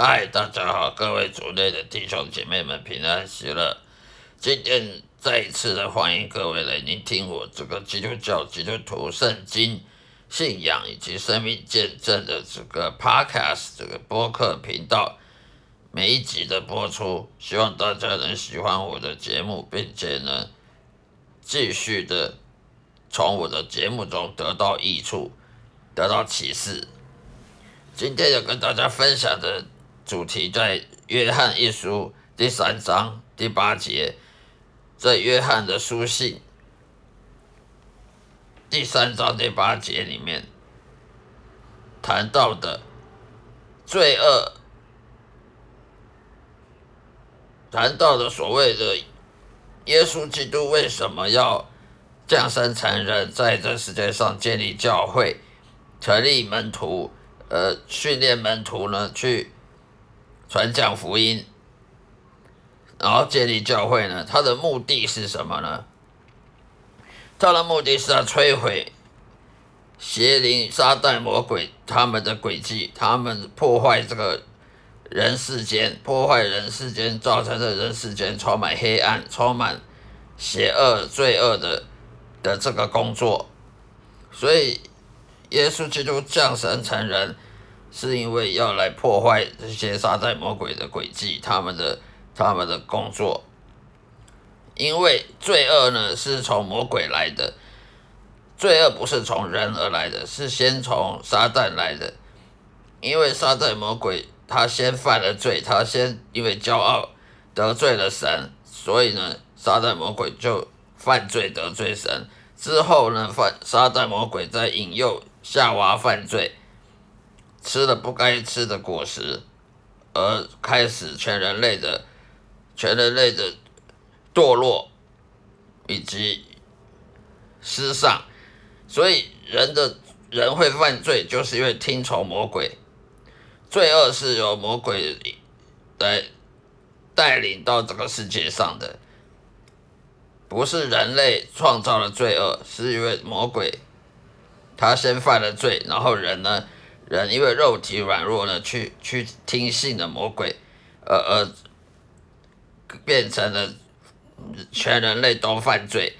嗨，大家好，各位族内的弟兄姐妹们平安喜乐。今天再一次的欢迎各位来聆听我这个基督教基督徒圣经信仰以及生命见证的这个 podcast 这个播客频道。每一集的播出，希望大家能喜欢我的节目，并且呢，继续的从我的节目中得到益处，得到启示。今天要跟大家分享的主题在约翰一书第三章第八节，在约翰的书信第三章第八节里面谈到的罪恶，谈到的所谓的耶稣基督为什么要降生成人，在这世界上建立教会，成立门徒。呃，训练门徒呢，去传讲福音，然后建立教会呢，他的目的是什么呢？他的目的是要摧毁邪灵、撒旦、魔鬼他们的诡计，他们破坏这个人世间，破坏人世间，造成的人世间充满黑暗、充满邪恶、罪恶的的这个工作，所以。耶稣基督降生成人，是因为要来破坏这些撒旦魔鬼的诡计，他们的他们的工作。因为罪恶呢是从魔鬼来的，罪恶不是从人而来的，是先从撒旦来的。因为撒旦魔鬼他先犯了罪，他先因为骄傲得罪了神，所以呢，撒旦魔鬼就犯罪得罪神。之后呢，犯撒旦魔鬼在引诱。夏娃犯罪，吃了不该吃的果实，而开始全人类的全人类的堕落以及失丧，所以人的人会犯罪，就是因为听从魔鬼。罪恶是由魔鬼来带领到这个世界上的，不是人类创造了罪恶，是因为魔鬼。他先犯了罪，然后人呢，人因为肉体软弱呢，去去听信了魔鬼，而而变成了全人类都犯罪，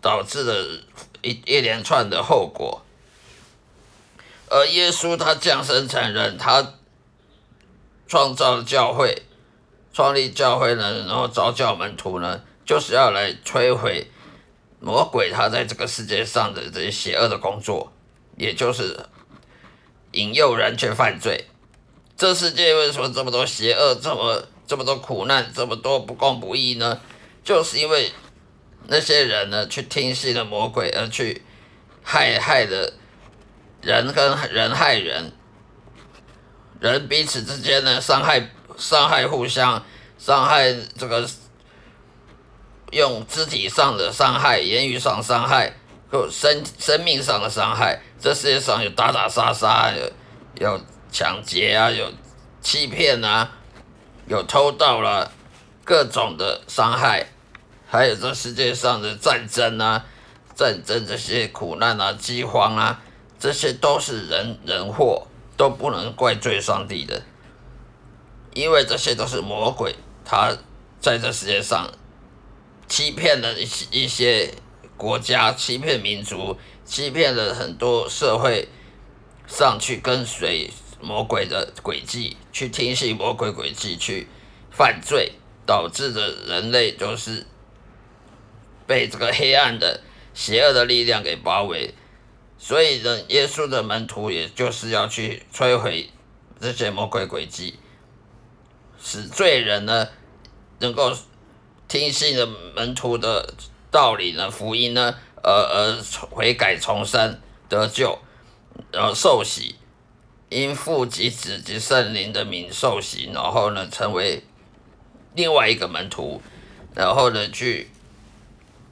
导致了一一连串的后果。而耶稣他降生成人，他创造了教会，创立教会呢，然后招教门徒呢，就是要来摧毁。魔鬼他在这个世界上的这些邪恶的工作，也就是引诱人去犯罪。这世界为什么这么多邪恶，这么这么多苦难，这么多不公不义呢？就是因为那些人呢，去听信了魔鬼，而去害害的人跟人害人，人彼此之间呢，伤害伤害互相，伤害这个。用肢体上的伤害、言语上伤害、或生生命上的伤害，这世界上有打打杀杀，有有抢劫啊，有欺骗啊，有偷盗了，各种的伤害，还有这世界上的战争啊，战争这些苦难啊、饥荒啊，这些都是人人祸，都不能怪罪上帝的，因为这些都是魔鬼，他在这世界上。欺骗了一些一些国家，欺骗民族，欺骗了很多社会上去跟随魔鬼的轨迹，去听信魔鬼轨迹，去犯罪，导致的人类就是被这个黑暗的邪恶的力量给包围。所以呢，耶稣的门徒也就是要去摧毁这些魔鬼轨迹，使罪人呢能够。听信了门徒的道理呢，福音呢，而而悔改重生得救，然后受洗，因父及子及圣灵的名受洗，然后呢成为另外一个门徒，然后呢去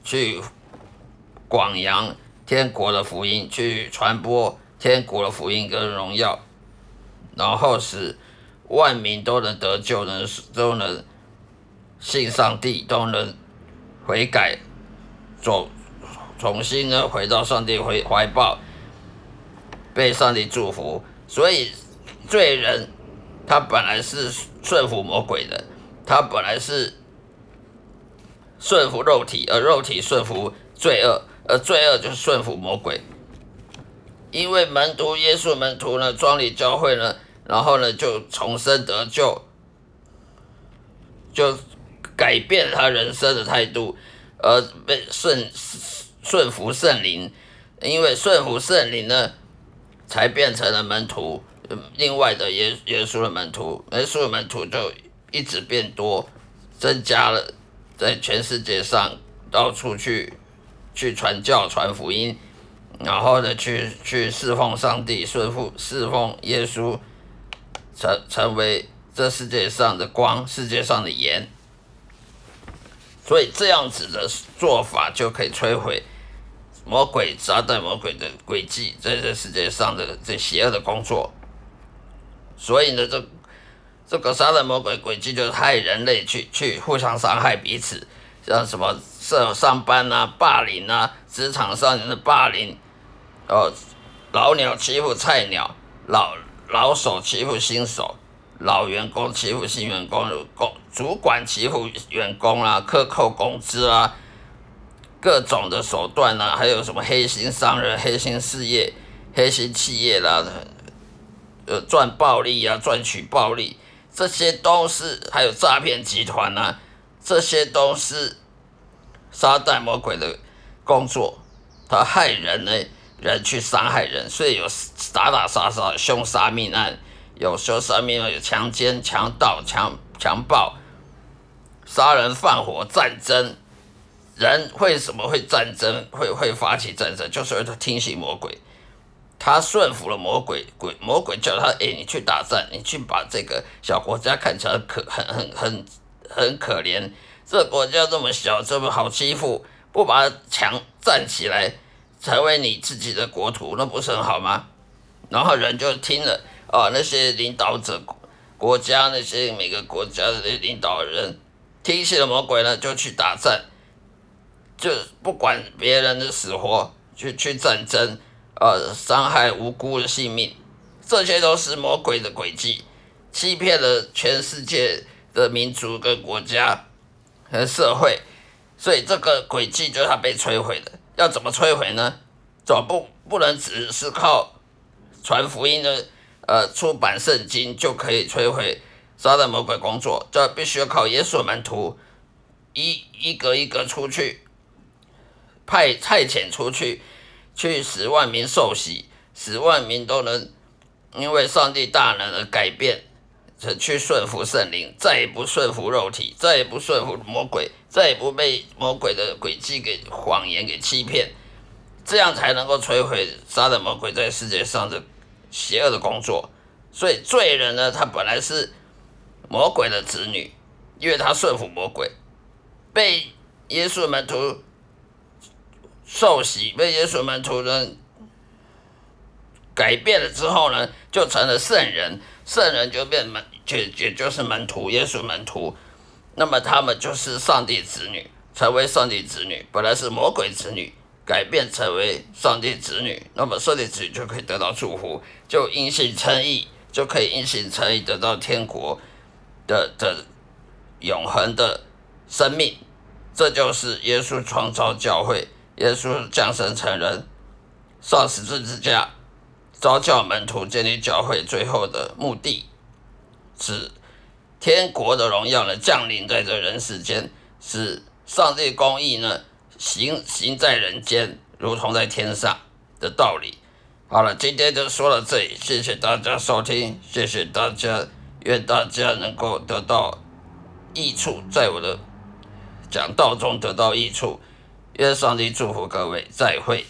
去广扬天国的福音，去传播天国的福音跟荣耀，然后使万民都能得救，能都能。信上帝都能悔改，走重新呢回到上帝怀怀抱，被上帝祝福。所以罪人他本来是顺服魔鬼的，他本来是顺服肉体，而肉体顺服罪恶，而罪恶就是顺服魔鬼。因为门徒耶稣门徒呢，庄里教会呢，然后呢就重生得救，就改变他人生的态度，而被顺顺服圣灵，因为顺服圣灵呢，才变成了门徒。另外的耶耶稣的门徒，耶稣的门徒就一直变多，增加了，在全世界上到处去去传教传福音，然后呢去去侍奉上帝，顺服侍奉耶稣，成成为这世界上的光，世界上的盐。所以这样子的做法就可以摧毁魔鬼撒旦魔鬼的诡计，在这世界上的这邪恶的工作。所以呢，这这个杀人魔鬼诡计就是害人类去去互相伤害彼此，像什么上上班啊、霸凌啊、职场上人的霸凌，哦，老鸟欺负菜鸟，老老手欺负新手，老员工欺负新员工，工主管欺负员工啊，克扣工资啊，各种的手段啊，还有什么黑心商人、黑心事业、黑心企业啦。呃，赚暴利啊，赚取暴利，这些都是还有诈骗集团啊，这些都是撒旦魔鬼的工作，他害人呢，人去伤害人，所以有打打杀杀、凶杀命案，有凶杀命案，有强奸、强盗、强强暴、杀人放火、战争。人为什么会战争？会会发起战争？就是因为他听信魔鬼。他顺服了魔鬼，鬼魔鬼叫他，哎，你去打仗，你去把这个小国家看起来可很很很很可怜，这国家这么小，这么好欺负，不把墙站起来，成为你自己的国土，那不是很好吗？然后人就听了，啊，那些领导者国家那些每个国家的领导人听信了魔鬼呢，就去打仗，就不管别人的死活，去去战争。呃，伤害无辜的性命，这些都是魔鬼的诡计，欺骗了全世界的民族跟国家和社会，所以这个诡计就是它被摧毁的。要怎么摧毁呢？总不不能只是靠传福音的呃出版圣经就可以摧毁撒旦魔鬼工作，这必须要靠耶稣门徒一一个一个出去派派遣出去。去十万名受洗，十万名都能因为上帝大能而改变，去顺服圣灵，再也不顺服肉体，再也不顺服魔鬼，再也不被魔鬼的诡计给谎言给欺骗，这样才能够摧毁杀人魔鬼在世界上的邪恶的工作。所以罪人呢，他本来是魔鬼的子女，因为他顺服魔鬼，被耶稣门徒。受洗被耶稣门徒人改变了之后呢，就成了圣人，圣人就变门，就也就是门徒，耶稣门徒。那么他们就是上帝子女，成为上帝子女。本来是魔鬼子女，改变成为上帝子女，那么上帝子女就可以得到祝福，就因信称义，就可以因信称义得到天国的的永恒的生命。这就是耶稣创造教会。耶稣降生成人，上十字之架，召教门徒，建立教会，最后的目的，是天国的荣耀呢降临在这人世间，使上帝公义呢行行在人间，如同在天上的道理。好了，今天就说到这里，谢谢大家收听，谢谢大家，愿大家能够得到益处，在我的讲道中得到益处。愿上帝祝福各位，再会。